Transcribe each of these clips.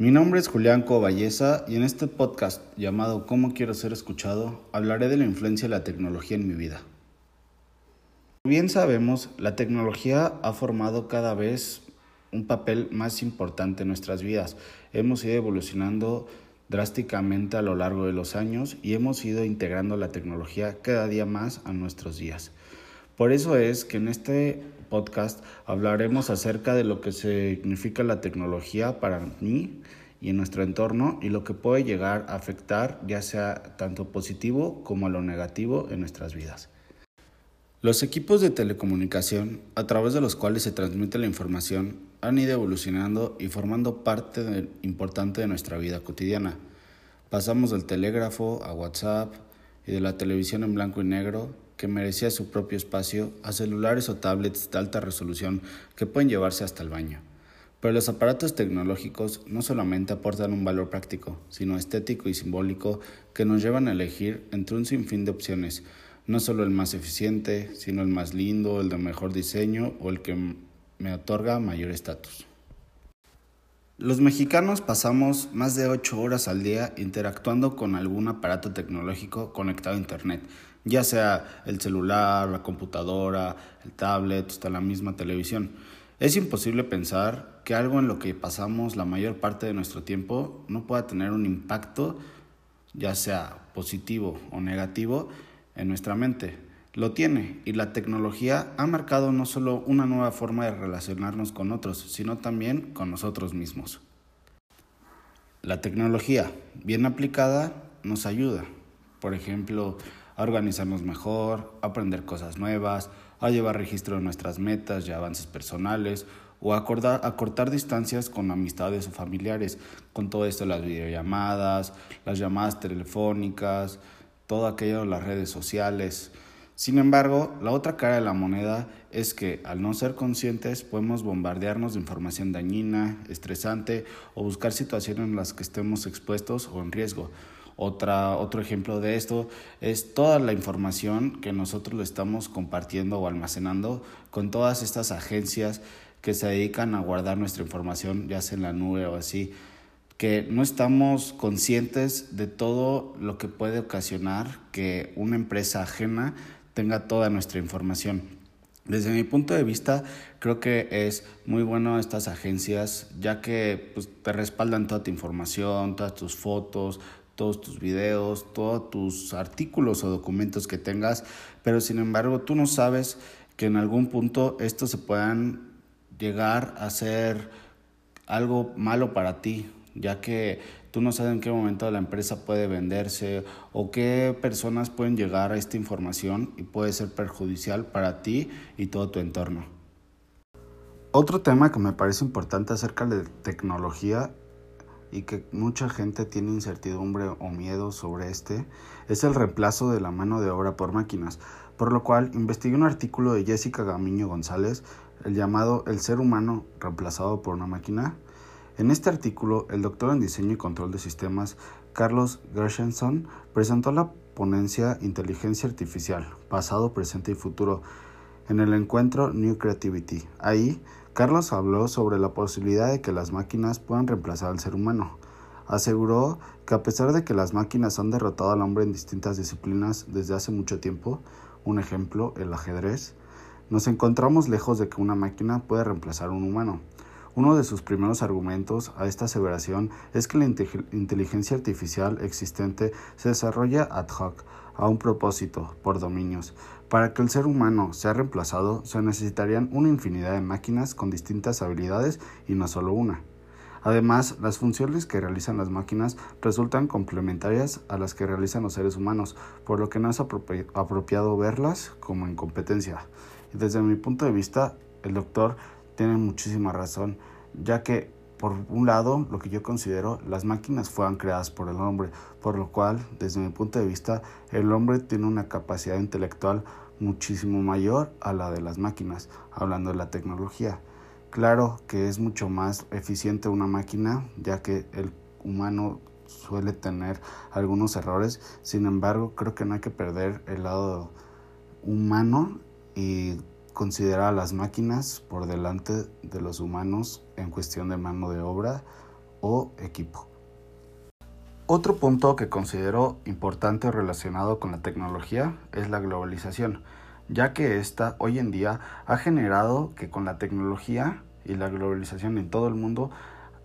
Mi nombre es Julián Coballeza y en este podcast llamado ¿Cómo quiero ser escuchado? hablaré de la influencia de la tecnología en mi vida. Como bien sabemos, la tecnología ha formado cada vez un papel más importante en nuestras vidas. Hemos ido evolucionando drásticamente a lo largo de los años y hemos ido integrando la tecnología cada día más a nuestros días. Por eso es que en este podcast hablaremos acerca de lo que significa la tecnología para mí y en nuestro entorno y lo que puede llegar a afectar ya sea tanto positivo como lo negativo en nuestras vidas. Los equipos de telecomunicación, a través de los cuales se transmite la información, han ido evolucionando y formando parte importante de nuestra vida cotidiana. Pasamos del telégrafo a WhatsApp y de la televisión en blanco y negro, que merecía su propio espacio, a celulares o tablets de alta resolución que pueden llevarse hasta el baño. Pero los aparatos tecnológicos no solamente aportan un valor práctico, sino estético y simbólico que nos llevan a elegir entre un sinfín de opciones, no solo el más eficiente, sino el más lindo, el de mejor diseño o el que me otorga mayor estatus. Los mexicanos pasamos más de 8 horas al día interactuando con algún aparato tecnológico conectado a Internet, ya sea el celular, la computadora, el tablet, hasta la misma televisión. Es imposible pensar que algo en lo que pasamos la mayor parte de nuestro tiempo no pueda tener un impacto, ya sea positivo o negativo, en nuestra mente. Lo tiene y la tecnología ha marcado no solo una nueva forma de relacionarnos con otros, sino también con nosotros mismos. La tecnología, bien aplicada, nos ayuda, por ejemplo, a organizarnos mejor, a aprender cosas nuevas, a llevar registro de nuestras metas y avances personales, o a, a cortar distancias con amistades o familiares, con todo esto las videollamadas, las llamadas telefónicas, todo aquello las redes sociales. Sin embargo, la otra cara de la moneda es que al no ser conscientes podemos bombardearnos de información dañina, estresante o buscar situaciones en las que estemos expuestos o en riesgo. Otra, otro ejemplo de esto es toda la información que nosotros le estamos compartiendo o almacenando con todas estas agencias que se dedican a guardar nuestra información, ya sea en la nube o así que no estamos conscientes de todo lo que puede ocasionar que una empresa ajena tenga toda nuestra información. Desde mi punto de vista, creo que es muy bueno estas agencias, ya que pues, te respaldan toda tu información, todas tus fotos, todos tus videos, todos tus artículos o documentos que tengas, pero sin embargo tú no sabes que en algún punto estos se puedan llegar a ser algo malo para ti ya que tú no sabes en qué momento la empresa puede venderse o qué personas pueden llegar a esta información y puede ser perjudicial para ti y todo tu entorno. Otro tema que me parece importante acerca de tecnología y que mucha gente tiene incertidumbre o miedo sobre este es el reemplazo de la mano de obra por máquinas, por lo cual investigué un artículo de Jessica Gamiño González, el llamado El ser humano reemplazado por una máquina, en este artículo, el doctor en diseño y control de sistemas, Carlos Gershenson, presentó la ponencia Inteligencia Artificial, pasado, presente y futuro, en el encuentro New Creativity. Ahí, Carlos habló sobre la posibilidad de que las máquinas puedan reemplazar al ser humano. Aseguró que a pesar de que las máquinas han derrotado al hombre en distintas disciplinas desde hace mucho tiempo, un ejemplo, el ajedrez, nos encontramos lejos de que una máquina pueda reemplazar a un humano. Uno de sus primeros argumentos a esta aseveración es que la inteligencia artificial existente se desarrolla ad hoc, a un propósito, por dominios. Para que el ser humano sea reemplazado, se necesitarían una infinidad de máquinas con distintas habilidades y no solo una. Además, las funciones que realizan las máquinas resultan complementarias a las que realizan los seres humanos, por lo que no es apropiado verlas como en competencia. Y desde mi punto de vista, el doctor tienen muchísima razón, ya que por un lado, lo que yo considero, las máquinas fueron creadas por el hombre, por lo cual, desde mi punto de vista, el hombre tiene una capacidad intelectual muchísimo mayor a la de las máquinas, hablando de la tecnología. Claro que es mucho más eficiente una máquina, ya que el humano suele tener algunos errores, sin embargo, creo que no hay que perder el lado humano y considerar a las máquinas por delante de los humanos en cuestión de mano de obra o equipo. Otro punto que considero importante relacionado con la tecnología es la globalización, ya que esta hoy en día ha generado que con la tecnología y la globalización en todo el mundo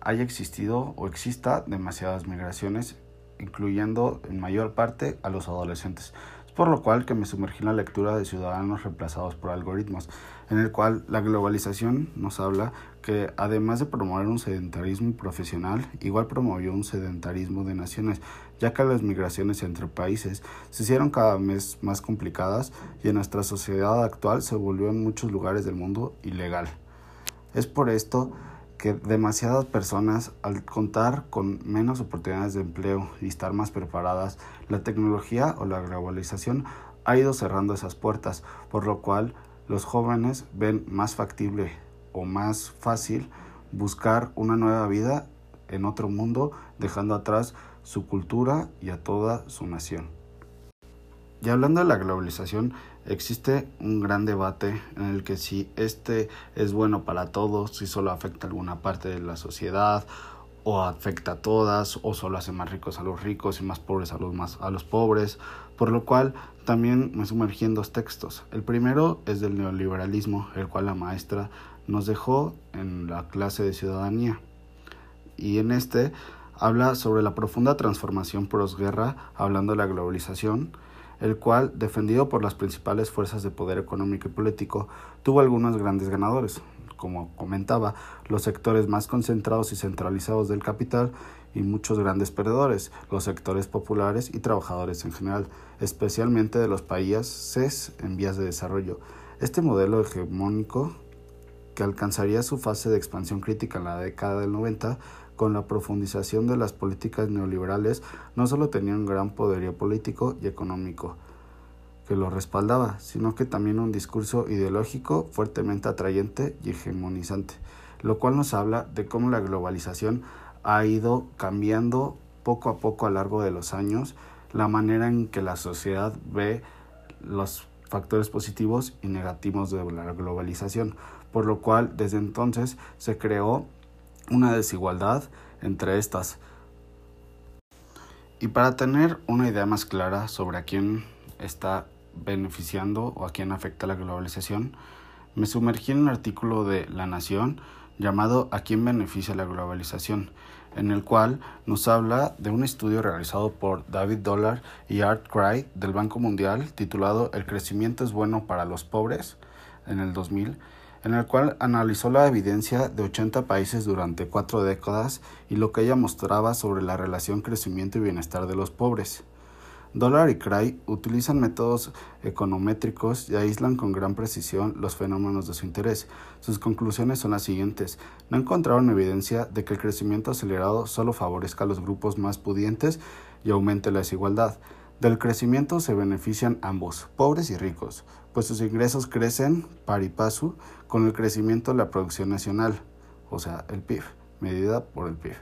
haya existido o exista demasiadas migraciones, incluyendo en mayor parte a los adolescentes por lo cual que me sumergí en la lectura de Ciudadanos reemplazados por algoritmos, en el cual la globalización nos habla que además de promover un sedentarismo profesional, igual promovió un sedentarismo de naciones, ya que las migraciones entre países se hicieron cada vez más complicadas y en nuestra sociedad actual se volvió en muchos lugares del mundo ilegal. Es por esto que demasiadas personas, al contar con menos oportunidades de empleo y estar más preparadas, la tecnología o la globalización ha ido cerrando esas puertas, por lo cual los jóvenes ven más factible o más fácil buscar una nueva vida en otro mundo, dejando atrás su cultura y a toda su nación. Y hablando de la globalización, existe un gran debate en el que si este es bueno para todos, si solo afecta a alguna parte de la sociedad, o afecta a todas, o solo hace más ricos a los ricos y más pobres a los, más, a los pobres, por lo cual también me sumergí en dos textos. El primero es del neoliberalismo, el cual la maestra nos dejó en la clase de ciudadanía. Y en este habla sobre la profunda transformación posguerra, hablando de la globalización, el cual, defendido por las principales fuerzas de poder económico y político, tuvo algunos grandes ganadores, como comentaba, los sectores más concentrados y centralizados del capital y muchos grandes perdedores, los sectores populares y trabajadores en general, especialmente de los países en vías de desarrollo. Este modelo hegemónico, que alcanzaría su fase de expansión crítica en la década del 90, con la profundización de las políticas neoliberales, no solo tenía un gran poderío político y económico que lo respaldaba, sino que también un discurso ideológico fuertemente atrayente y hegemonizante, lo cual nos habla de cómo la globalización ha ido cambiando poco a poco a lo largo de los años la manera en que la sociedad ve los factores positivos y negativos de la globalización, por lo cual desde entonces se creó una desigualdad entre estas. Y para tener una idea más clara sobre a quién está beneficiando o a quién afecta la globalización, me sumergí en un artículo de La Nación llamado ¿A quién beneficia la globalización?, en el cual nos habla de un estudio realizado por David Dollar y Art Cry del Banco Mundial titulado El crecimiento es bueno para los pobres en el 2000 en el cual analizó la evidencia de 80 países durante cuatro décadas y lo que ella mostraba sobre la relación crecimiento y bienestar de los pobres. Dollar y Cray utilizan métodos econométricos y aíslan con gran precisión los fenómenos de su interés. Sus conclusiones son las siguientes. No encontraron evidencia de que el crecimiento acelerado solo favorezca a los grupos más pudientes y aumente la desigualdad. Del crecimiento se benefician ambos, pobres y ricos, pues sus ingresos crecen par y paso con el crecimiento de la producción nacional, o sea, el PIB, medida por el PIB.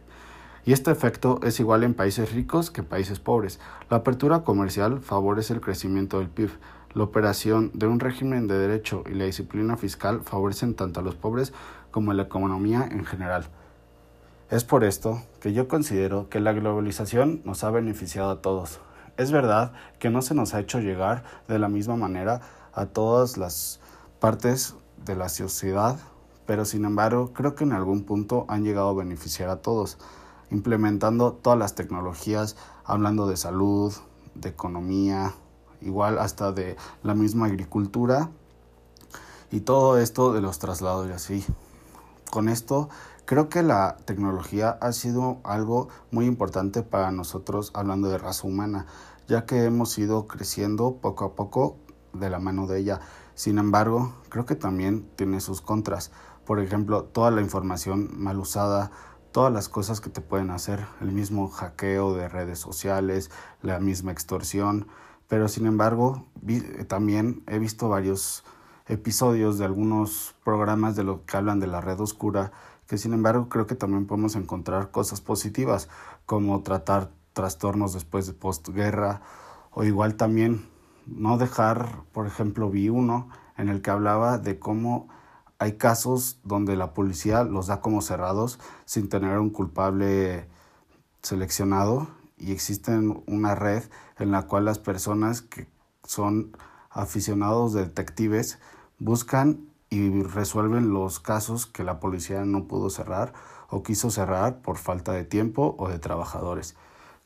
Y este efecto es igual en países ricos que en países pobres. La apertura comercial favorece el crecimiento del PIB. La operación de un régimen de derecho y la disciplina fiscal favorecen tanto a los pobres como a la economía en general. Es por esto que yo considero que la globalización nos ha beneficiado a todos, es verdad que no se nos ha hecho llegar de la misma manera a todas las partes de la sociedad, pero sin embargo creo que en algún punto han llegado a beneficiar a todos, implementando todas las tecnologías, hablando de salud, de economía, igual hasta de la misma agricultura y todo esto de los traslados y así. Con esto creo que la tecnología ha sido algo muy importante para nosotros hablando de raza humana, ya que hemos ido creciendo poco a poco de la mano de ella. Sin embargo, creo que también tiene sus contras. Por ejemplo, toda la información mal usada, todas las cosas que te pueden hacer, el mismo hackeo de redes sociales, la misma extorsión. Pero sin embargo, también he visto varios episodios de algunos programas de lo que hablan de la red oscura, que sin embargo creo que también podemos encontrar cosas positivas, como tratar trastornos después de postguerra, o igual también no dejar, por ejemplo, vi uno en el que hablaba de cómo Hay casos donde la policía los da como cerrados sin tener un culpable seleccionado y existen una red en la cual las personas que son aficionados de detectives buscan y resuelven los casos que la policía no pudo cerrar o quiso cerrar por falta de tiempo o de trabajadores.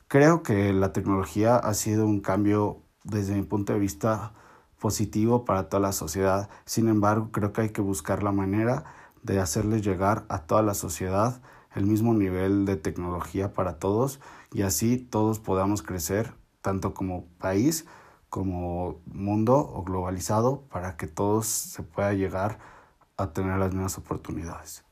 Creo que la tecnología ha sido un cambio desde mi punto de vista positivo para toda la sociedad. Sin embargo, creo que hay que buscar la manera de hacerles llegar a toda la sociedad el mismo nivel de tecnología para todos y así todos podamos crecer tanto como país como mundo o globalizado para que todos se pueda llegar a tener las mismas oportunidades.